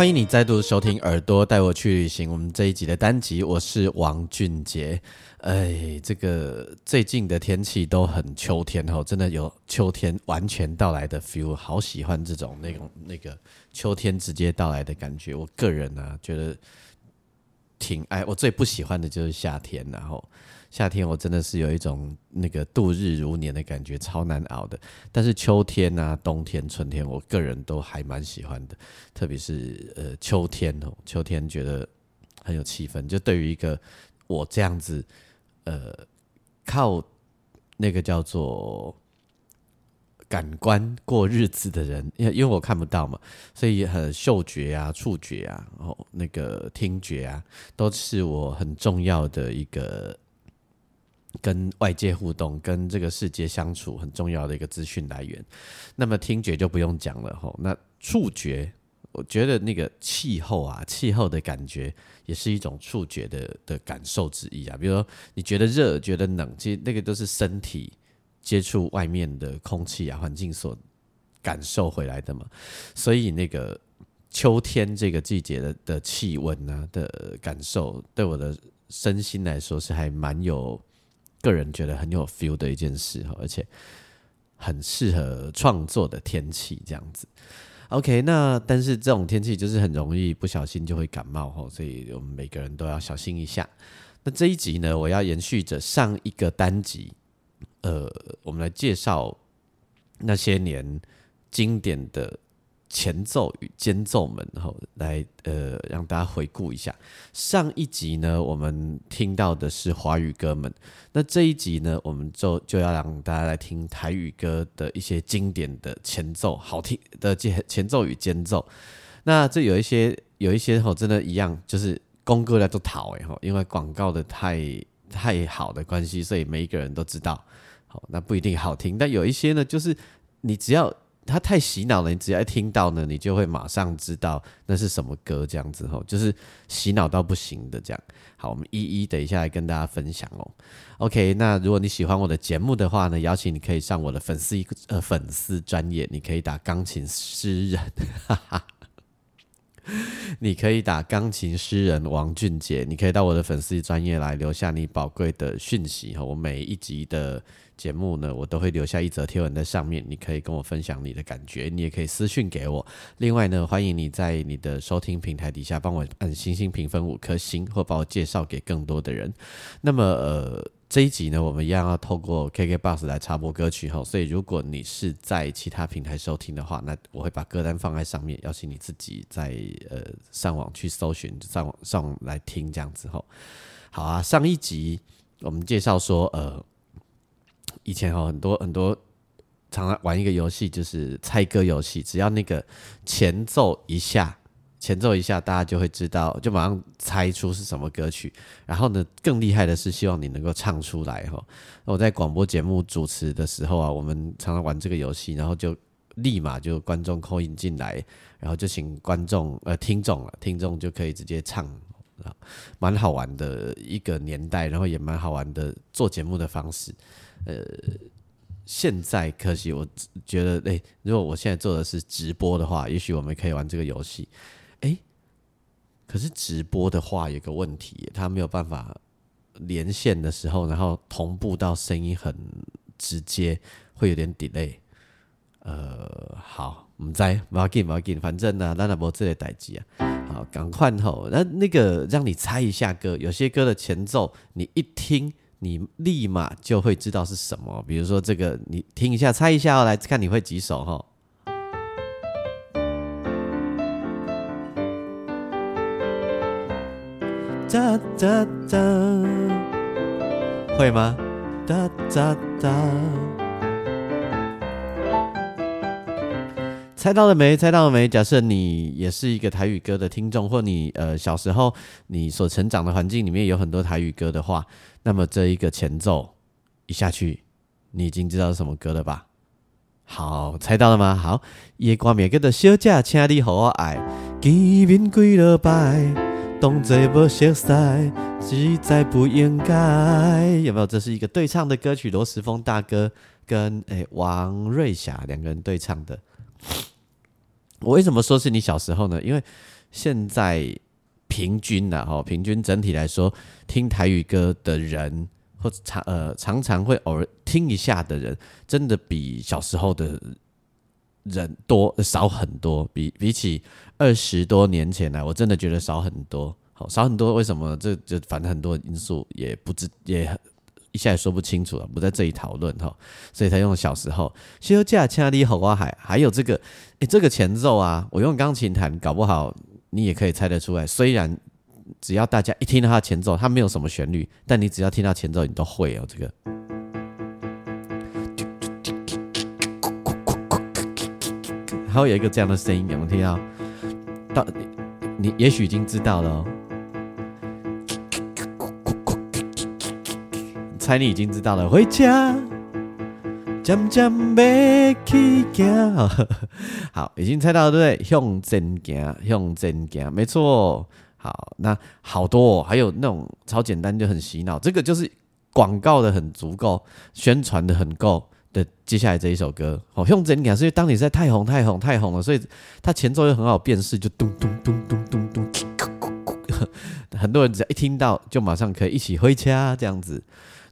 欢迎你再度收听《耳朵带我去旅行》。我们这一集的单集，我是王俊杰。哎，这个最近的天气都很秋天哦，真的有秋天完全到来的 feel，好喜欢这种那种那个秋天直接到来的感觉。我个人呢，觉得挺爱。我最不喜欢的就是夏天，然后。夏天我真的是有一种那个度日如年的感觉，超难熬的。但是秋天啊、冬天、春天，我个人都还蛮喜欢的。特别是呃秋天哦，秋天觉得很有气氛。就对于一个我这样子呃靠那个叫做感官过日子的人，因因为我看不到嘛，所以很嗅觉啊、触觉啊、然后那个听觉啊，都是我很重要的一个。跟外界互动、跟这个世界相处很重要的一个资讯来源。那么听觉就不用讲了吼。那触觉，我觉得那个气候啊，气候的感觉也是一种触觉的的感受之一啊。比如说你觉得热、觉得冷，其实那个都是身体接触外面的空气啊、环境所感受回来的嘛。所以那个秋天这个季节的的气温啊的感受，对我的身心来说是还蛮有。个人觉得很有 feel 的一件事哈，而且很适合创作的天气这样子。OK，那但是这种天气就是很容易不小心就会感冒哈，所以我们每个人都要小心一下。那这一集呢，我要延续着上一个单集，呃，我们来介绍那些年经典的。前奏与间奏们，然后来呃让大家回顾一下上一集呢，我们听到的是华语歌们，那这一集呢，我们就就要让大家来听台语歌的一些经典的前奏，好听的前前奏与间奏。那这有一些有一些吼，真的一样，就是公歌来都讨哎吼，因为广告的太太好的关系，所以每一个人都知道，好那不一定好听，但有一些呢，就是你只要。它太洗脑了，你只要一听到呢，你就会马上知道那是什么歌，这样子吼，就是洗脑到不行的这样。好，我们一一等一下来跟大家分享哦。OK，那如果你喜欢我的节目的话呢，邀请你可以上我的粉丝呃粉丝专业，你可以打钢琴诗人，哈哈。你可以打钢琴诗人王俊杰，你可以到我的粉丝专业来留下你宝贵的讯息哈。我每一集的节目呢，我都会留下一则贴文在上面，你可以跟我分享你的感觉，你也可以私讯给我。另外呢，欢迎你在你的收听平台底下帮我按星星评分五颗星，或把我介绍给更多的人。那么呃。这一集呢，我们一样要透过 KKBOX 来插播歌曲哈，所以如果你是在其他平台收听的话，那我会把歌单放在上面，邀请你自己在呃上网去搜寻，上网上网来听这样子哈。好啊，上一集我们介绍说，呃，以前哈很多很多常常玩一个游戏，就是猜歌游戏，只要那个前奏一下。前奏一下，大家就会知道，就马上猜出是什么歌曲。然后呢，更厉害的是，希望你能够唱出来哈。我在广播节目主持的时候啊，我们常常玩这个游戏，然后就立马就观众扣音进来，然后就请观众呃听众了，听众就可以直接唱，蛮好玩的一个年代，然后也蛮好玩的做节目的方式。呃，现在可惜我觉得，哎，如果我现在做的是直播的话，也许我们可以玩这个游戏。哎，可是直播的话有个问题，它没有办法连线的时候，然后同步到声音很直接，会有点 delay。呃，好，我们再不要紧，不要紧，反正呢，咱也无这个代志啊。好，赶快吼，那那个让你猜一下歌，有些歌的前奏，你一听，你立马就会知道是什么。比如说这个，你听一下，猜一下哦，来看你会几首哈。哒哒哒，会吗？哒哒哒。猜到了没？猜到了没？假设你也是一个台语歌的听众，或你呃小时候你所成长的环境里面有很多台语歌的话，那么这一个前奏一下去，你已经知道是什么歌了吧？好，猜到了吗？好，夜光面叫做小姐，请你和我爱，见面几落摆，当作无熟悉，实在不应该。有没有？这是一个对唱的歌曲，罗时丰大哥跟诶王瑞霞两个人对唱的。我为什么说是你小时候呢？因为现在平均的哈，平均整体来说，听台语歌的人或常呃常常会偶尔听一下的人，真的比小时候的人多少很多。比比起二十多年前来，我真的觉得少很多。好，少很多，为什么？这这反正很多因素也不知也。一下也说不清楚了，不在这里讨论哈，所以才用小时候。休假千里红花海，还有这个，诶，这个前奏啊，我用钢琴弹，搞不好你也可以猜得出来。虽然只要大家一听到它前奏，它没有什么旋律，但你只要听到前奏，你都会哦。这个，还有一个这样的声音，有没有听到？到你也许已经知道了哦。猜你已经知道了，回家，渐渐要去行。好，已经猜到了，对不对？向前行，向前行，没错。好，那好多，还有那种超简单就很洗脑，这个就是广告的很足够，宣传的很够的。接下来这一首歌，好，向前行，是因为当你在太红、太红、太红了，所以它前奏又很好辨识，就咚咚咚咚咚咚。很多人只要一听到，就马上可以一起回家这样子。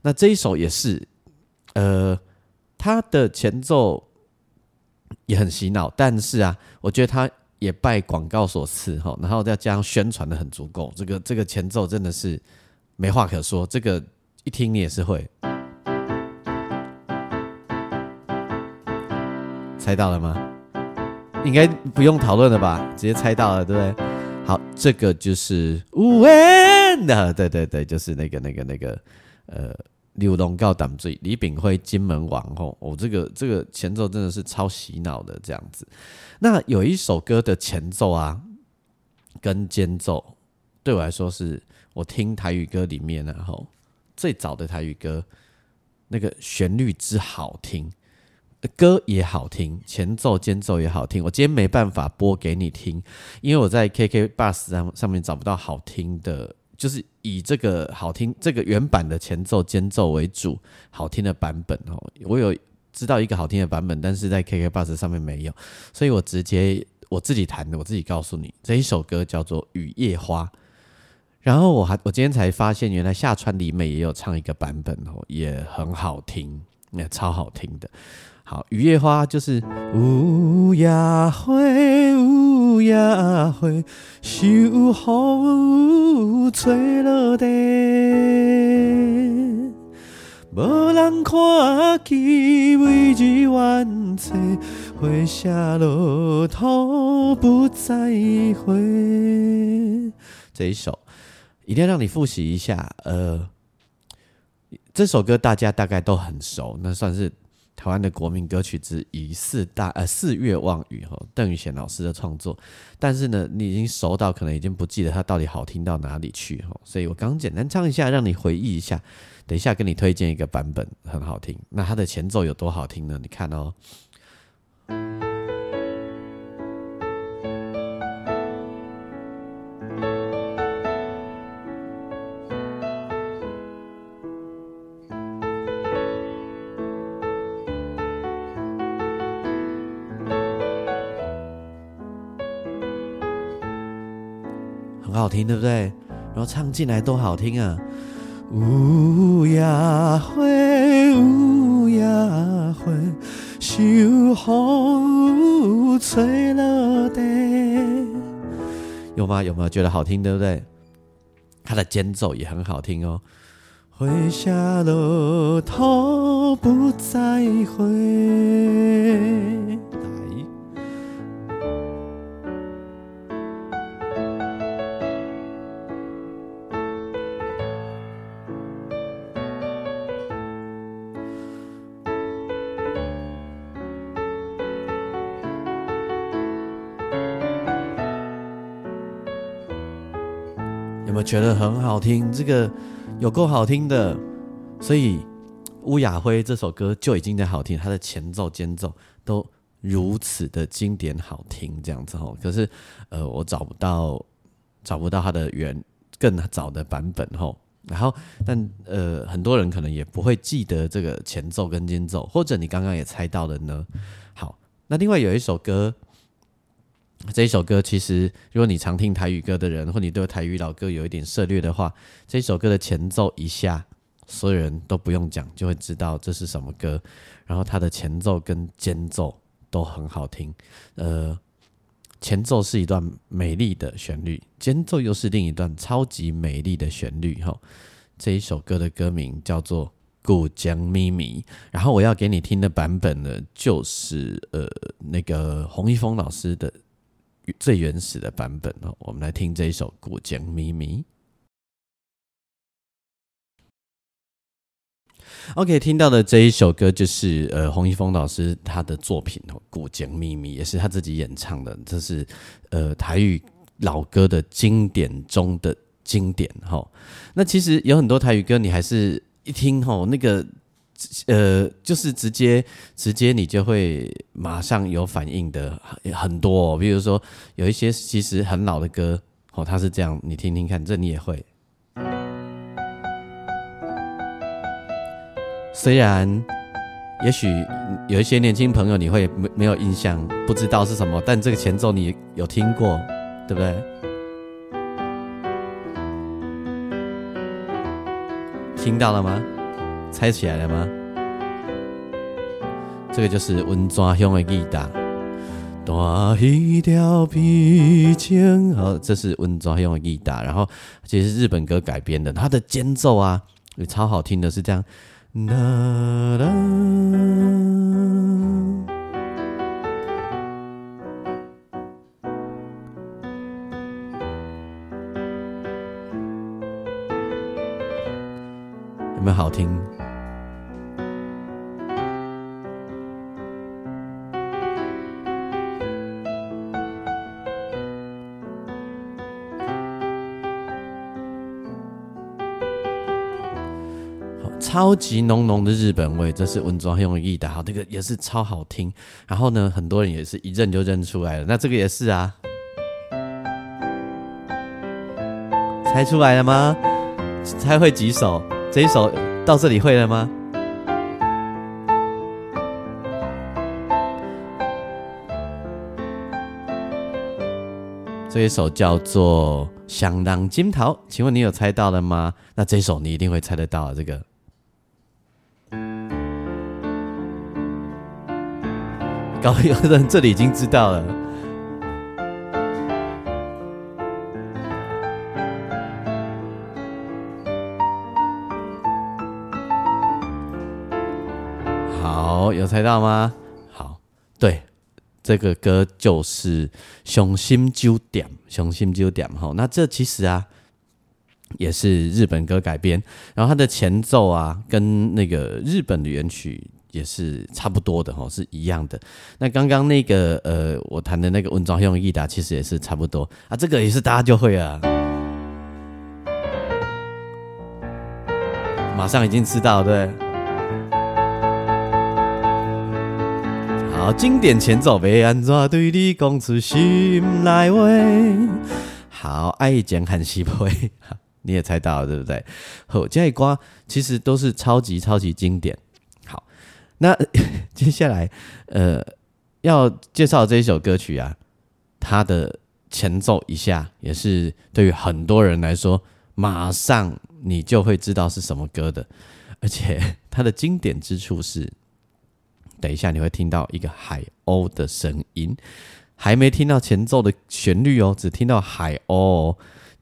那这一首也是，呃，它的前奏也很洗脑，但是啊，我觉得它也拜广告所赐哈，然后再加上宣传的很足够，这个这个前奏真的是没话可说，这个一听你也是会猜到了吗？应该不用讨论了吧？直接猜到了，对不对？好，这个就是无缘的，对对对，就是那个那个那个。呃，刘龙告胆罪，李炳辉金门王后，哦，这个这个前奏真的是超洗脑的这样子。那有一首歌的前奏啊，跟间奏，对我来说是我听台语歌里面然后最早的台语歌，那个旋律之好听，歌也好听，前奏间奏也好听。我今天没办法播给你听，因为我在 KK Bus 上上面找不到好听的。就是以这个好听、这个原版的前奏、间奏为主，好听的版本哦。我有知道一个好听的版本，但是在 KK Bus 上面没有，所以我直接我自己弹的，我自己告诉你，这一首歌叫做《雨夜花》。然后我还我今天才发现，原来夏川里美也有唱一个版本哦，也很好听，那超好听的。好，雨夜花就是乌鸦灰，乌鸦灰，秋风吹落地，无人看见，每日晚切，花谢落土不再回。这一首一定要让你复习一下，呃，这首歌大家大概都很熟，那算是。台湾的国民歌曲之一，四大呃四月望雨哈，邓宇贤老师的创作。但是呢，你已经熟到可能已经不记得它到底好听到哪里去哈，所以我刚简单唱一下，让你回忆一下。等一下跟你推荐一个版本，很好听。那它的前奏有多好听呢？你看哦。好听，对不对？然后唱进来多好听啊！乌鸦灰，乌鸦灰，秋风吹落地。有吗？有没有觉得好听？对不对？它的间奏也很好听哦。回下了头，不再回。我觉得很好听？这个有够好听的，所以乌雅辉这首歌就已经在好听，它的前奏、间奏都如此的经典好听，这样子吼。可是呃，我找不到找不到它的原更早的版本吼。然后，但呃，很多人可能也不会记得这个前奏跟间奏，或者你刚刚也猜到了呢。好，那另外有一首歌，这一首歌其实，如果你常听台语歌的人，或你对台语老歌有一点涉略的话，这一首歌的前奏一下，所有人都不用讲，就会知道这是什么歌。然后它的前奏跟间奏都很好听，呃。前奏是一段美丽的旋律，间奏又是另一段超级美丽的旋律。哈，这一首歌的歌名叫做《故江咪咪》，然后我要给你听的版本呢，就是呃那个洪一峰老师的最原始的版本哦。我们来听这一首《古江咪咪》。OK，听到的这一首歌就是呃洪一峰老师他的作品哦，《古井秘密》也是他自己演唱的，这是呃台语老歌的经典中的经典哈。那其实有很多台语歌，你还是一听吼，那个呃就是直接直接你就会马上有反应的很多，比如说有一些其实很老的歌哦，它是这样，你听听看，这你也会。虽然，也许有一些年轻朋友你会没没有印象，不知道是什么，但这个前奏你有听过，对不对？听到了吗？猜起来了吗？这个就是温抓乡的吉他，大一条皮筋。好，这是温抓乡的吉他，然后其实是日本歌改编的，它的间奏啊也超好听的，是这样。啦啦，有没有好听？超级浓浓的日本味，这是文庄用意的，好，这个也是超好听。然后呢，很多人也是一认就认出来了。那这个也是啊，猜出来了吗？猜会几首？这一首到这里会了吗？这一首叫做《香囊金桃》，请问你有猜到了吗？那这首你一定会猜得到啊这个。高有人这里已经知道了。有猜到吗？好，对，这个歌就是《雄心酒店》，《雄心酒店》哈。那这其实啊，也是日本歌改编，然后它的前奏啊，跟那个日本的原曲。也是差不多的哈，是一样的。那刚刚那个呃，我弹的那个文章用益达，其实也是差不多啊。这个也是大家就会啊，马上已经知道对。好，经典前奏被安怎对你讲出心内话？好，爱讲很稀配，你也猜到了对不对？好，这一瓜其实都是超级超级经典。好那接下来，呃，要介绍这一首歌曲啊，它的前奏一下也是对于很多人来说，马上你就会知道是什么歌的，而且它的经典之处是，等一下你会听到一个海鸥的声音，还没听到前奏的旋律哦，只听到海鸥，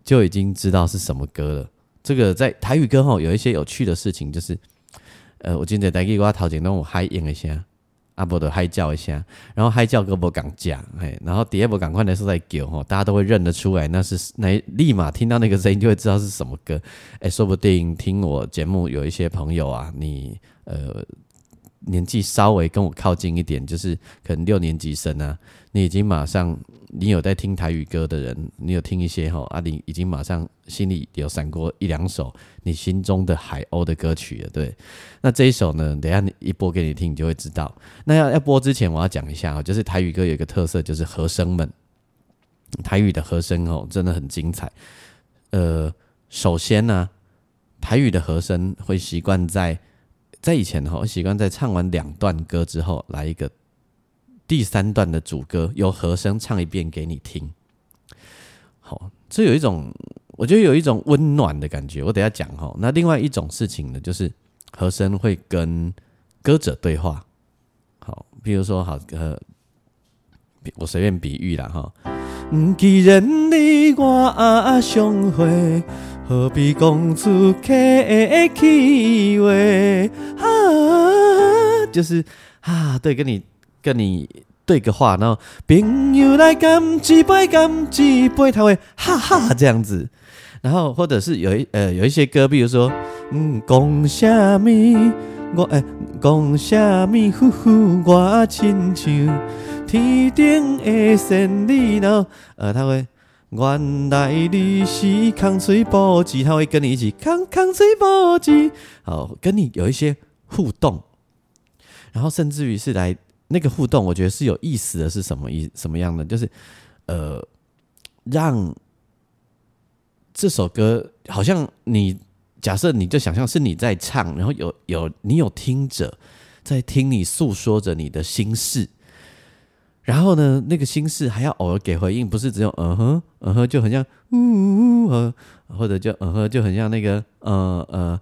就已经知道是什么歌了。这个在台语歌后有一些有趣的事情，就是。呃，我今天带给我头前拢有海应一下，啊，不的嗨叫一下，然后嗨叫个无敢讲，嘿，然后第二波赶快的时候在叫吼，大家都会认得出来，那是那立马听到那个声音就会知道是什么歌，哎，说不定听我节目有一些朋友啊，你呃年纪稍微跟我靠近一点，就是可能六年级生啊，你已经马上，你有在听台语歌的人，你有听一些哈，啊，你已经马上心里有闪过一两首你心中的海鸥的歌曲了，对。那这一首呢，等下一播给你听，你就会知道。那要要播之前，我要讲一下啊，就是台语歌有一个特色，就是和声们，台语的和声哦，真的很精彩。呃，首先呢。台语的和声会习惯在在以前哈，我习惯在唱完两段歌之后，来一个第三段的主歌，由和声唱一遍给你听。好，这有一种我觉得有一种温暖的感觉。我等下讲哈。那另外一种事情呢，就是和声会跟歌者对话。好，比如说好呃，我随便比喻了哈。既然你我相会。何必讲出客气话？啊，就是啊，对，跟你跟你对个话，然后朋友来干一杯，干一杯，他会哈哈这样子。然后或者是有一呃有一些歌，比如说嗯，讲什么我哎，讲什么呼呼我亲像天顶的仙女，然后呃他会。原来你是康吹波吉，他会跟你一起康康吹波吉，好，跟你有一些互动，然后甚至于是来那个互动，我觉得是有意思的是什么意什么样的？就是呃，让这首歌好像你假设你就想象是你在唱，然后有有你有听者在听你诉说着你的心事。然后呢，那个心事还要偶尔给回应，不是只有嗯哼嗯哼，就很像呜呜，或者就嗯哼，就很像那个呃呃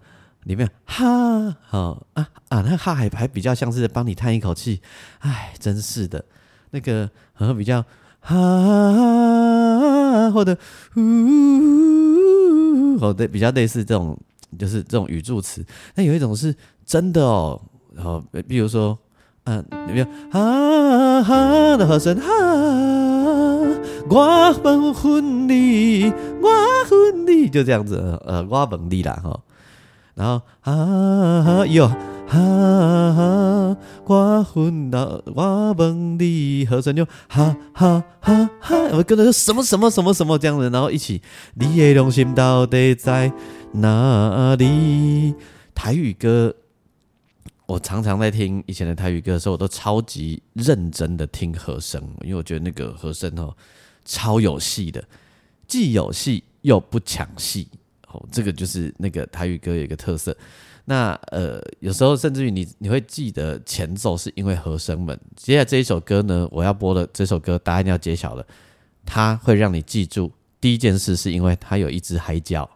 里面哈好啊啊，那哈还还比较像是帮你叹一口气，哎，真是的，那个嗯哼比较哈或者呜，哦对比较类似这种，就是这种语助词。那有一种是真的哦，然后比如说。嗯，有没有哈哈的和声？哈，我问婚礼，我婚礼就这样子，呃，我问你啦哈。然后哈哟，哈，我婚到我问你，和声就哈哈哈哈，我跟着什么什么什么什么这样子，然后一起，你的良心到底在哪里？台语歌。我常常在听以前的台语歌的时候，我都超级认真的听和声，因为我觉得那个和声哦超有戏的，既有戏又不抢戏哦，这个就是那个台语歌有一个特色。那呃，有时候甚至于你你会记得前奏是因为和声们。接下来这一首歌呢，我要播的这首歌答案要揭晓了，它会让你记住第一件事是因为它有一只海角，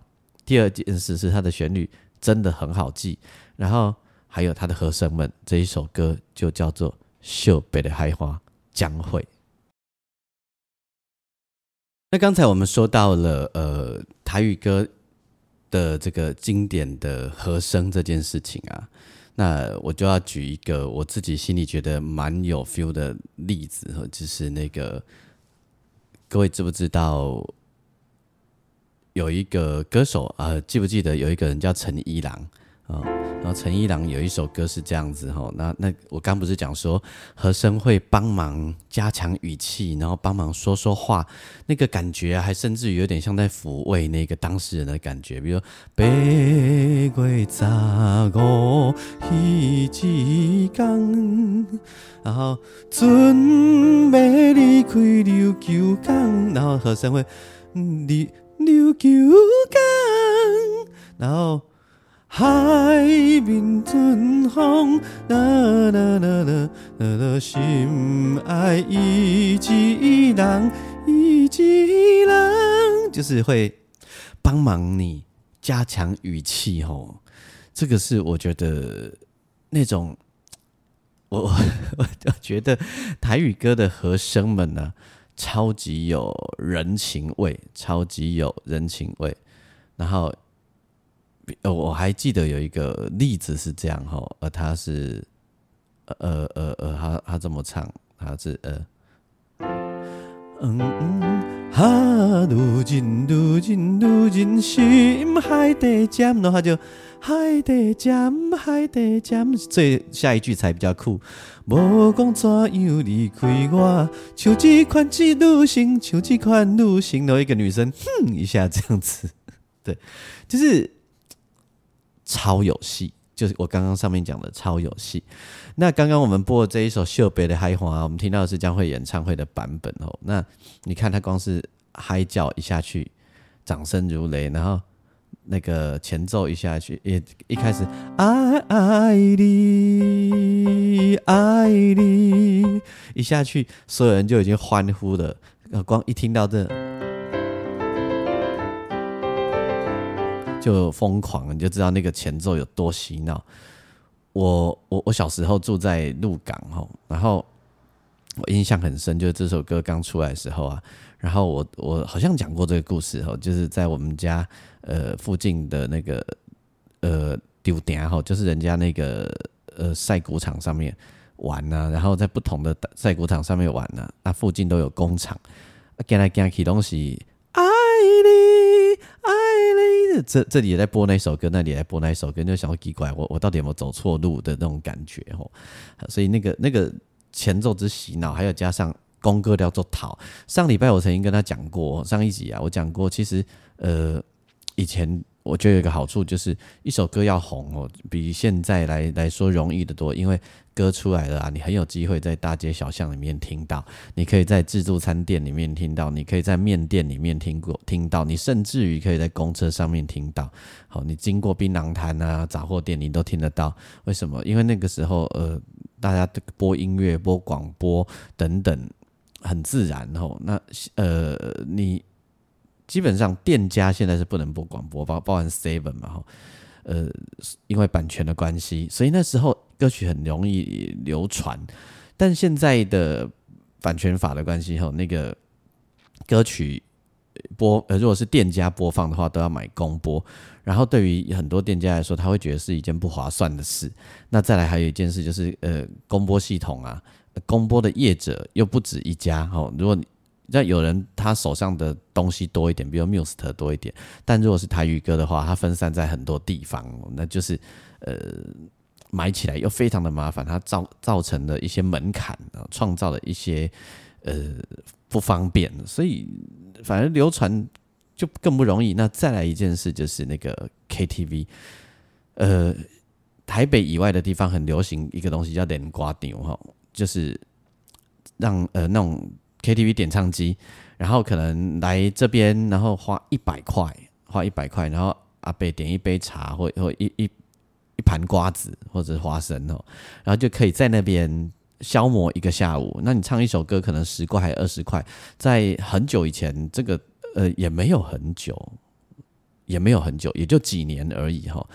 第二件事是它的旋律真的很好记，然后。还有他的和声们，这一首歌就叫做《秀北的海花将会》。那刚才我们说到了呃台语歌的这个经典的和声这件事情啊，那我就要举一个我自己心里觉得蛮有 feel 的例子，就是那个各位知不知道有一个歌手啊？记不记得有一个人叫陈一郎啊？然后陈一郎有一首歌是这样子哈，那那我刚不是讲说和声会帮忙加强语气，然后帮忙说说话，那个感觉还甚至于有点像在抚慰那个当事人的感觉，比如八月十五一支港，然后准备离开琉球港，然后和声会琉琉球港，然后。海面春风，啦啦啦啦啦啦，心爱一只狼，一只狼，就是会帮忙你加强语气吼。这个是我觉得那种，我我我觉得台语歌的和声们呢，超级有人情味，超级有人情味，然后。呃，我还记得有一个例子是这样哈，呃，他是，呃呃呃，他他这么唱，他是呃，嗯嗯，哈，如今如今如今心海底针，然后他就海底针，海底针，最下一句才比较酷。无讲怎样离开我，像这款一女性，像这款女性，然后一个女生哼一下这样子，对，就是超有戏，就是我刚刚上面讲的超有戏。那刚刚我们播的这一首《秀北的嗨花》，我们听到的是将会演唱会的版本哦。那你看他光是嗨叫一下去，掌声如雷，然后。那个前奏一下去，一一开始，爱爱你，爱你，一下去，所有人就已经欢呼了。光一听到这，就疯狂，你就知道那个前奏有多洗脑。我我我小时候住在鹿港吼，然后我印象很深，就是这首歌刚出来的时候啊，然后我我好像讲过这个故事吼，就是在我们家。呃，附近的那个呃丢点哈，就是人家那个呃赛谷场上面玩呢，然后在不同的赛谷场上面玩呢，那附近都有工厂，跟来跟去东西，爱你，这这里也在播那首歌，那里也在播那首歌，就想奇怪，我我到底有没有走错路的那种感觉哦，所以那个那个前奏之洗脑，还有加上公歌叫做讨，上礼拜我曾经跟他讲过，上一集啊，我讲过，其实呃。以前我觉得有一个好处，就是一首歌要红哦，比现在来来说容易的多，因为歌出来了啊，你很有机会在大街小巷里面听到，你可以在自助餐店里面听到，你可以在面店里面听过听到，你甚至于可以在公车上面听到。好，你经过槟榔摊啊、杂货店，你都听得到。为什么？因为那个时候呃，大家播音乐、播广播等等，很自然哦。那呃，你。基本上店家现在是不能播广播，包包含 Seven 嘛哈，呃，因为版权的关系，所以那时候歌曲很容易流传。但现在的版权法的关系哈，那个歌曲播呃，如果是店家播放的话，都要买公播。然后对于很多店家来说，他会觉得是一件不划算的事。那再来还有一件事就是，呃，公播系统啊，公播的业者又不止一家哈，如果你那有人他手上的东西多一点，比如 Muse 多一点，但如果是台语歌的话，它分散在很多地方，那就是呃买起来又非常的麻烦，它造造成了一些门槛啊，创造了一些呃不方便，所以反正流传就更不容易。那再来一件事就是那个 KTV，呃，台北以外的地方很流行一个东西叫连瓜牛哈，就是让呃那种。KTV 点唱机，然后可能来这边，然后花一百块，花一百块，然后阿贝点一杯茶，或或一一一盘瓜子或者花生哦，然后就可以在那边消磨一个下午。那你唱一首歌可能十块还二十块，在很久以前，这个呃也没有很久，也没有很久，也就几年而已哈。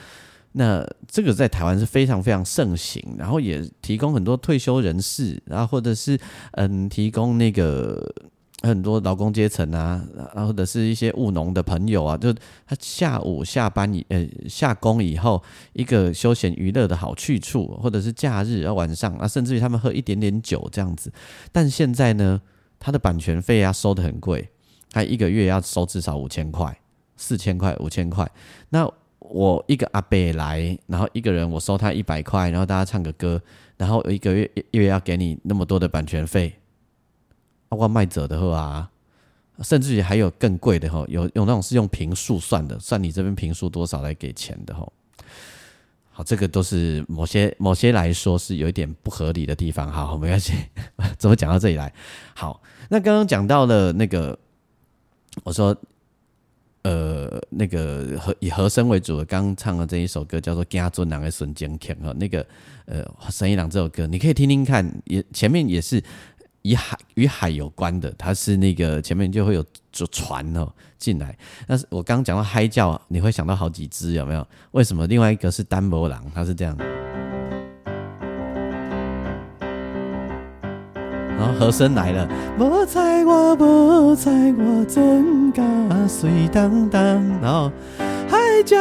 那这个在台湾是非常非常盛行，然后也提供很多退休人士，然后或者是嗯，提供那个很多劳工阶层啊，然后或者是一些务农的朋友啊，就他下午下班以呃下工以后一个休闲娱乐的好去处，或者是假日啊晚上啊，甚至于他们喝一点点酒这样子。但现在呢，他的版权费啊收的很贵，他一个月要收至少五千块、四千块、五千块，那。我一个阿伯来，然后一个人我收他一百块，然后大家唱个歌，然后一个月一月要给你那么多的版权费，包括卖者的话，甚至于还有更贵的哈，有有那种是用平数算的，算你这边平数多少来给钱的哈。好，这个都是某些某些来说是有一点不合理的地方。好，没关系，怎么讲到这里来？好，那刚刚讲到了那个，我说。呃，那个和以和声为主的，刚唱的这一首歌叫做《家尊两个孙坚强》哈，那个呃《神一郎》这首歌，你可以听听看，也前面也是以海与海有关的，它是那个前面就会有坐船哦进来。但是我刚讲到嗨叫，你会想到好几只有没有？为什么？另外一个是丹波郎，它是这样。然后和声来了，无猜我，无猜我，真假水当当。然后海叫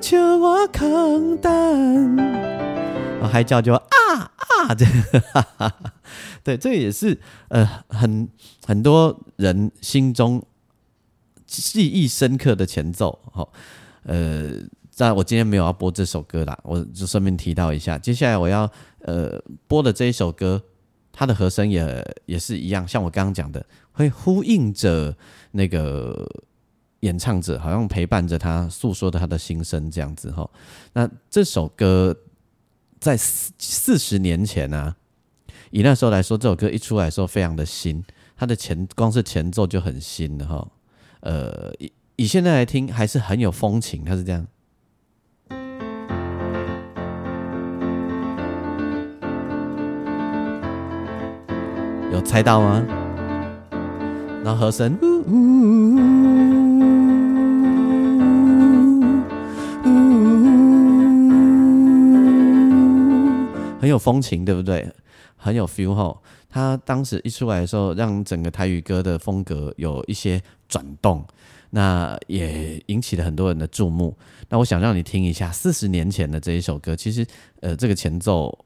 求我扛担，然后海叫就啊啊这，对，这也是呃很很多人心中记忆深刻的前奏。好，呃，在我今天没有要播这首歌啦，我就顺便提到一下，接下来我要呃播的这一首歌，它的和声也也是一样，像我刚刚讲的，会呼应着那个演唱者，好像陪伴着他，诉说着他的心声这样子哈。那这首歌在四四十年前呢，以那时候来说，这首歌一出来的时候非常的新，它的前光是前奏就很新的哈。呃，以以现在来听还是很有风情，它是这样。有猜到吗？然后和声，很有风情，对不对？很有 feel 吼。他当时一出来的时候，让整个台语歌的风格有一些转动，那也引起了很多人的注目。那我想让你听一下四十年前的这一首歌，其实呃，这个前奏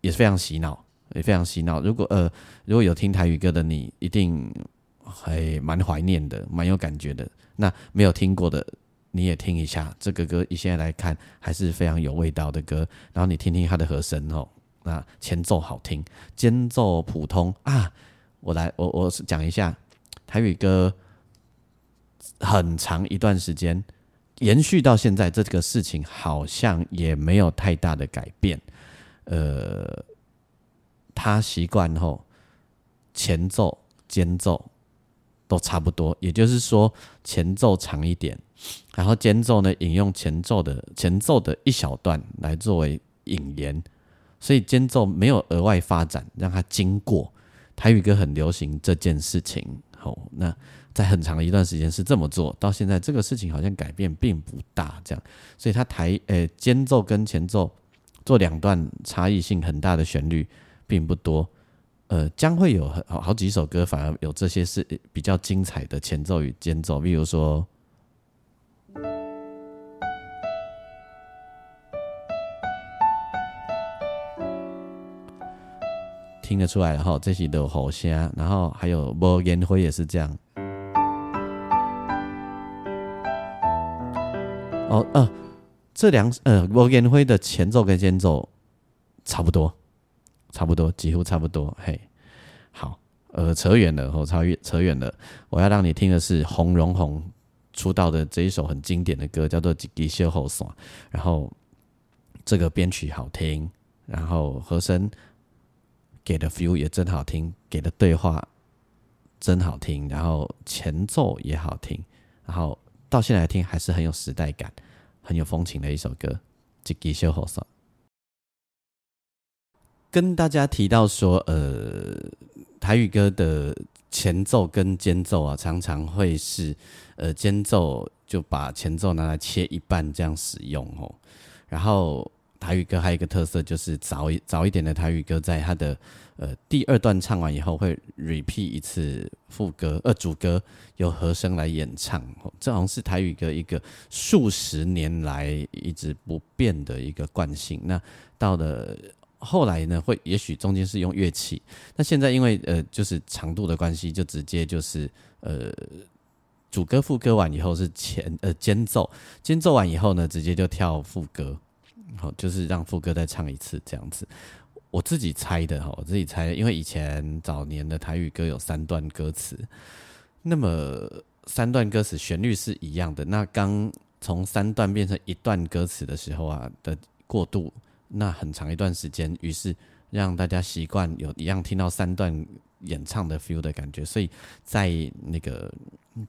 也是非常洗脑。也非常洗脑。如果呃，如果有听台语歌的你，一定还蛮怀念的，蛮有感觉的。那没有听过的，你也听一下这个歌。以现在来看，还是非常有味道的歌。然后你听听它的和声哦，那前奏好听，间奏普通啊。我来，我我讲一下台语歌，很长一段时间延续到现在，这个事情好像也没有太大的改变。呃。他习惯后，前奏、间奏都差不多，也就是说前奏长一点，然后间奏呢引用前奏的前奏的一小段来作为引言，所以间奏没有额外发展，让它经过。台语歌很流行这件事情，吼，那在很长一段时间是这么做到现在，这个事情好像改变并不大，这样，所以它台呃间奏跟前奏做两段差异性很大的旋律。并不多，呃，将会有好好几首歌，反而有这些是比较精彩的前奏与间奏，比如说，听得出来哈，这些都好声，然后还有莫烟灰也是这样。哦，呃，这两呃莫烟灰的前奏跟间奏差不多。差不多，几乎差不多。嘿，好，呃，扯远了，哦，超越扯远了。我要让你听的是洪荣宏出道的这一首很经典的歌，叫做《吉修后算》。然后这个编曲好听，然后和声给的 feel 也真好听，给的对话真好听，然后前奏也好听，然后到现在听还是很有时代感，很有风情的一首歌，《吉修后算》。跟大家提到说，呃，台语歌的前奏跟间奏啊，常常会是，呃，间奏就把前奏拿来切一半这样使用哦。然后台语歌还有一个特色，就是早一早一点的台语歌，在它的呃第二段唱完以后，会 repeat 一次副歌，呃，主歌由和声来演唱。这好像是台语歌一个数十年来一直不变的一个惯性。那到了。后来呢，会也许中间是用乐器，那现在因为呃就是长度的关系，就直接就是呃主歌副歌完以后是前呃间奏，间奏完以后呢，直接就跳副歌，好就是让副歌再唱一次这样子。我自己猜的哈，我自己猜，因为以前早年的台语歌有三段歌词，那么三段歌词旋律是一样的，那刚从三段变成一段歌词的时候啊的过渡。那很长一段时间，于是让大家习惯有一样听到三段演唱的 feel 的感觉，所以在那个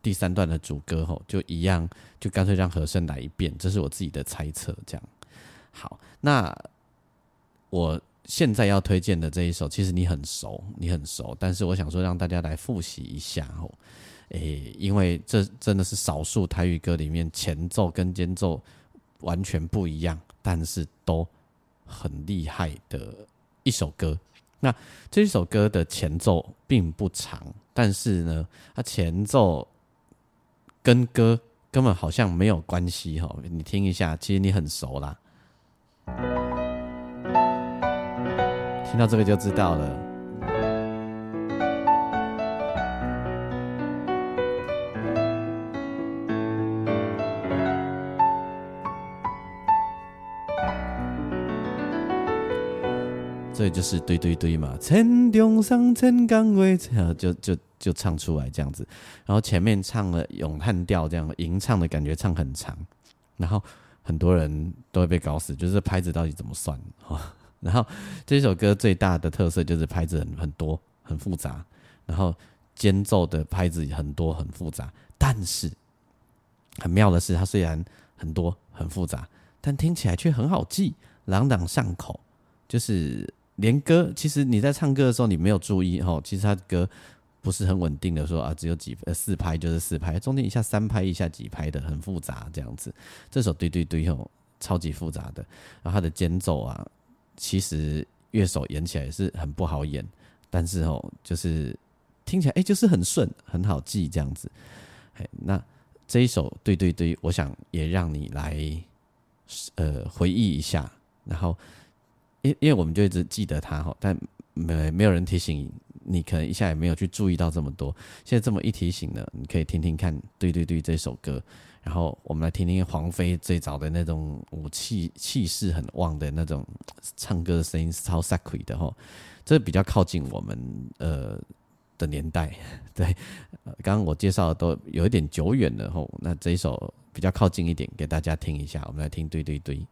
第三段的主歌吼，就一样，就干脆让和声来一遍，这是我自己的猜测。这样好，那我现在要推荐的这一首，其实你很熟，你很熟，但是我想说让大家来复习一下吼，诶，因为这真的是少数台语歌里面前奏跟间奏完全不一样，但是都。很厉害的一首歌，那这首歌的前奏并不长，但是呢，它前奏跟歌根本好像没有关系哈。你听一下，其实你很熟啦，听到这个就知道了。这就是堆堆堆嘛，千中上千岗位，就就就唱出来这样子。然后前面唱了咏叹调，这样吟唱的感觉唱很长，然后很多人都会被搞死，就是拍子到底怎么算？然后这首歌最大的特色就是拍子很很多很复杂，然后间奏的拍子很多很复杂，但是很妙的是，它虽然很多很复杂，但听起来却很好记，朗朗上口。就是连歌，其实你在唱歌的时候，你没有注意哈，其实它歌不是很稳定的，说啊只有几呃四拍就是四拍，中间一下三拍一下几拍的，很复杂这样子。这首对对对吼，超级复杂的，然后它的间奏啊。其实乐手演起来是很不好演，但是哦，就是听起来哎，就是很顺，很好记这样子。哎，那这一首对对对，我想也让你来呃回忆一下。然后，因因为我们就一直记得他哈，但没没有人提醒你，可能一下也没有去注意到这么多。现在这么一提醒呢，你可以听听看，对对对，这首歌。然后我们来听听黄飞最早的那种武气气势很旺的那种唱歌的声音，超 sexy 的哈，这比较靠近我们呃的年代。对，刚刚我介绍的都有一点久远了吼，那这一首比较靠近一点，给大家听一下。我们来听，对对对。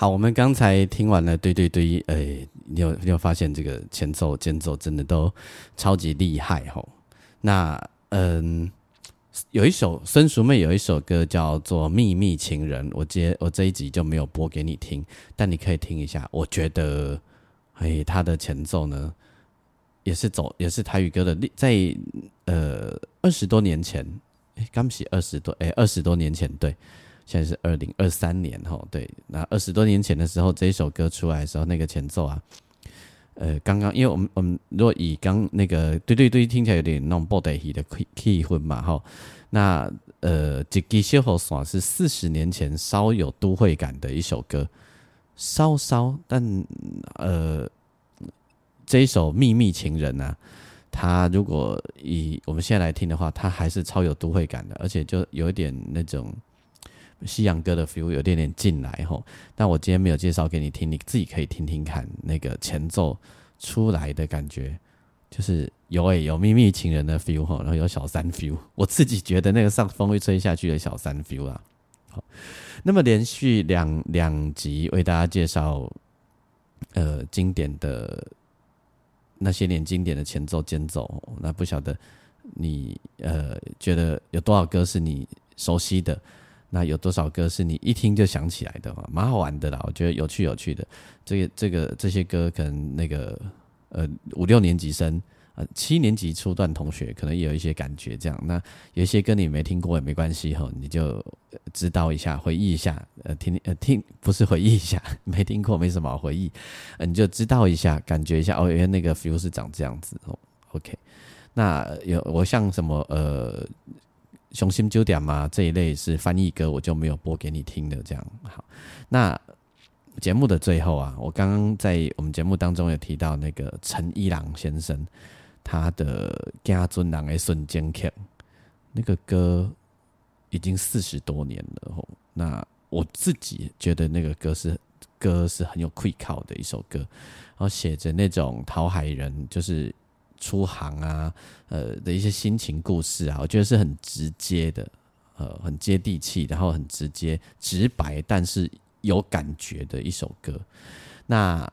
好，我们刚才听完了，对对对，哎，你有你有发现这个前奏间奏真的都超级厉害吼。那嗯，有一首孙淑妹有一首歌叫做《秘密情人》，我接我这一集就没有播给你听，但你可以听一下。我觉得，哎，他的前奏呢，也是走也是台语歌的，在呃二十多年前，哎，刚写二十多，哎，二十多年前，对，现在是二零二三年哈，对，那二十多年前的时候，这一首歌出来的时候，那个前奏啊。呃，刚刚因为我们我们如果以刚那个对对对听起来有点那种布袋戏的气气氛嘛，哈，那呃，这个小河算是四十年前稍有都会感的一首歌，稍稍，但呃，这一首秘密情人呢，它如果以我们现在来听的话，它还是超有都会感的，而且就有一点那种。西洋歌的 feel 有点点进来吼，但我今天没有介绍给你听，你自己可以听听看那个前奏出来的感觉，就是有诶有秘密情人的 feel 吼，然后有小三 feel，我自己觉得那个上风会吹下去的小三 feel 啊。好，那么连续两两集为大家介绍呃经典的那些年经典的前奏间奏，那不晓得你呃觉得有多少歌是你熟悉的？那有多少歌是你一听就想起来的嘛？蛮好玩的啦，我觉得有趣有趣的。这个这个这些歌，可能那个呃五六年级生呃七年级初段同学可能也有一些感觉。这样，那有一些歌你没听过也没关系哈，你就知道一下，回忆一下，呃听呃听不是回忆一下，没听过没什么好回忆，你就知道一下，感觉一下哦，原来那个 feel 是长这样子哦。OK，那有我像什么呃。雄心九点嘛，这一类是翻译歌，我就没有播给你听的。这样好，那节目的最后啊，我刚刚在我们节目当中有提到那个陈一郎先生，他的《家尊郎的瞬间曲》，那个歌已经四十多年了。吼，那我自己觉得那个歌是歌是很有愧靠的一首歌，然后写着那种讨海人，就是。出航啊，呃的一些心情故事啊，我觉得是很直接的，呃，很接地气，然后很直接、直白，但是有感觉的一首歌。那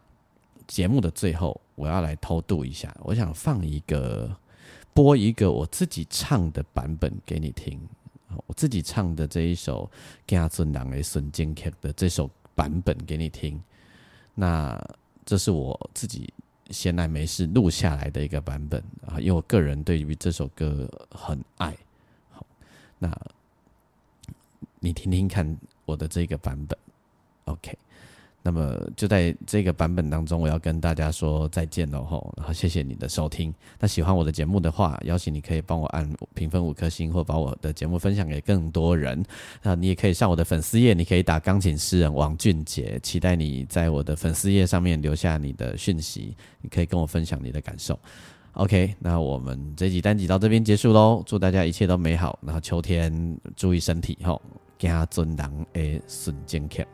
节目的最后，我要来偷渡一下，我想放一个播一个我自己唱的版本给你听，我自己唱的这一首《家尊郎的孙坚克》的这首版本给你听。那这是我自己。闲来没事录下来的一个版本啊，因为我个人对于这首歌很爱好，那你听听看我的这个版本，OK。那么就在这个版本当中，我要跟大家说再见喽吼，然后谢谢你的收听。那喜欢我的节目的话，邀请你可以帮我按评分五颗星，或把我的节目分享给更多人。那你也可以上我的粉丝页，你可以打钢琴诗人王俊杰，期待你在我的粉丝页上面留下你的讯息，你可以跟我分享你的感受。OK，那我们这集单集到这边结束喽，祝大家一切都美好，然后秋天注意身体吼，加尊人诶顺健康。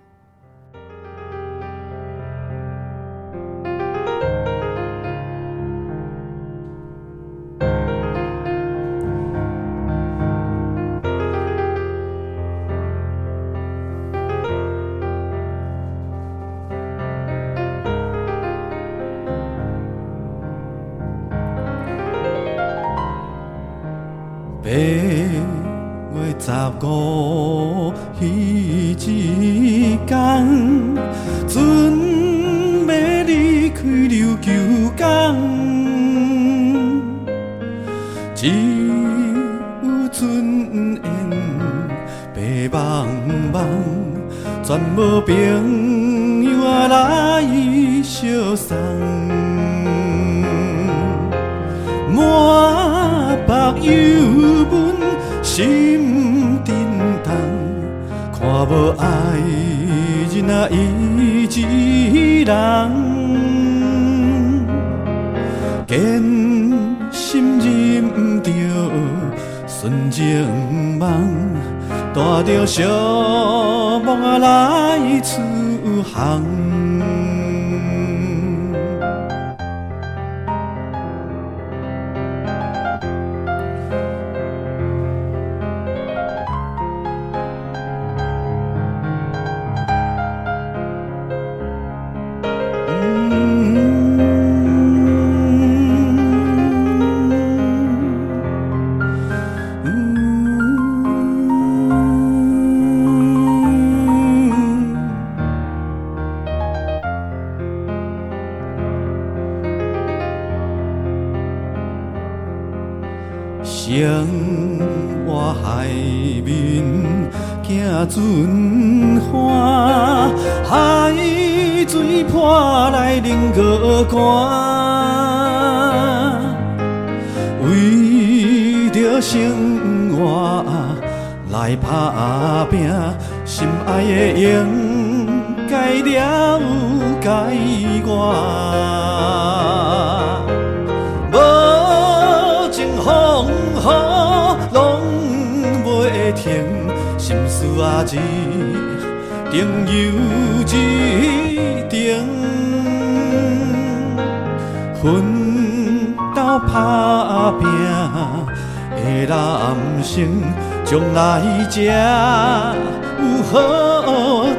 拼的人生，将来才有好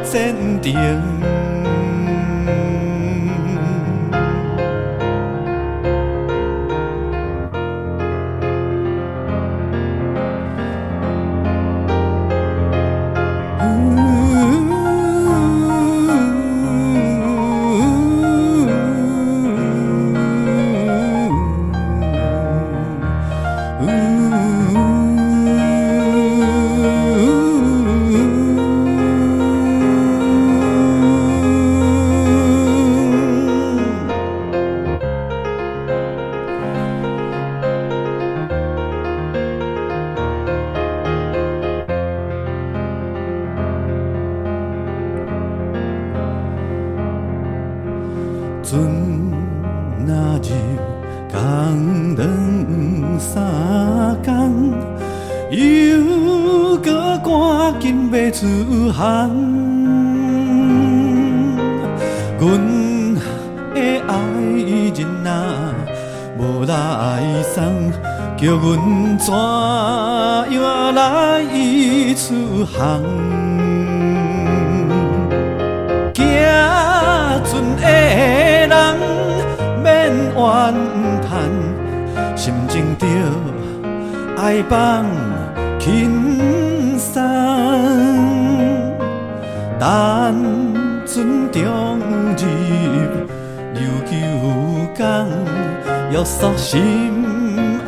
前程。叫阮怎样来伊厝行？惊船的人免怨叹，心情着爱放轻松，等船中入琉球港，约束心。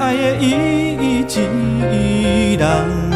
爱的伊一人。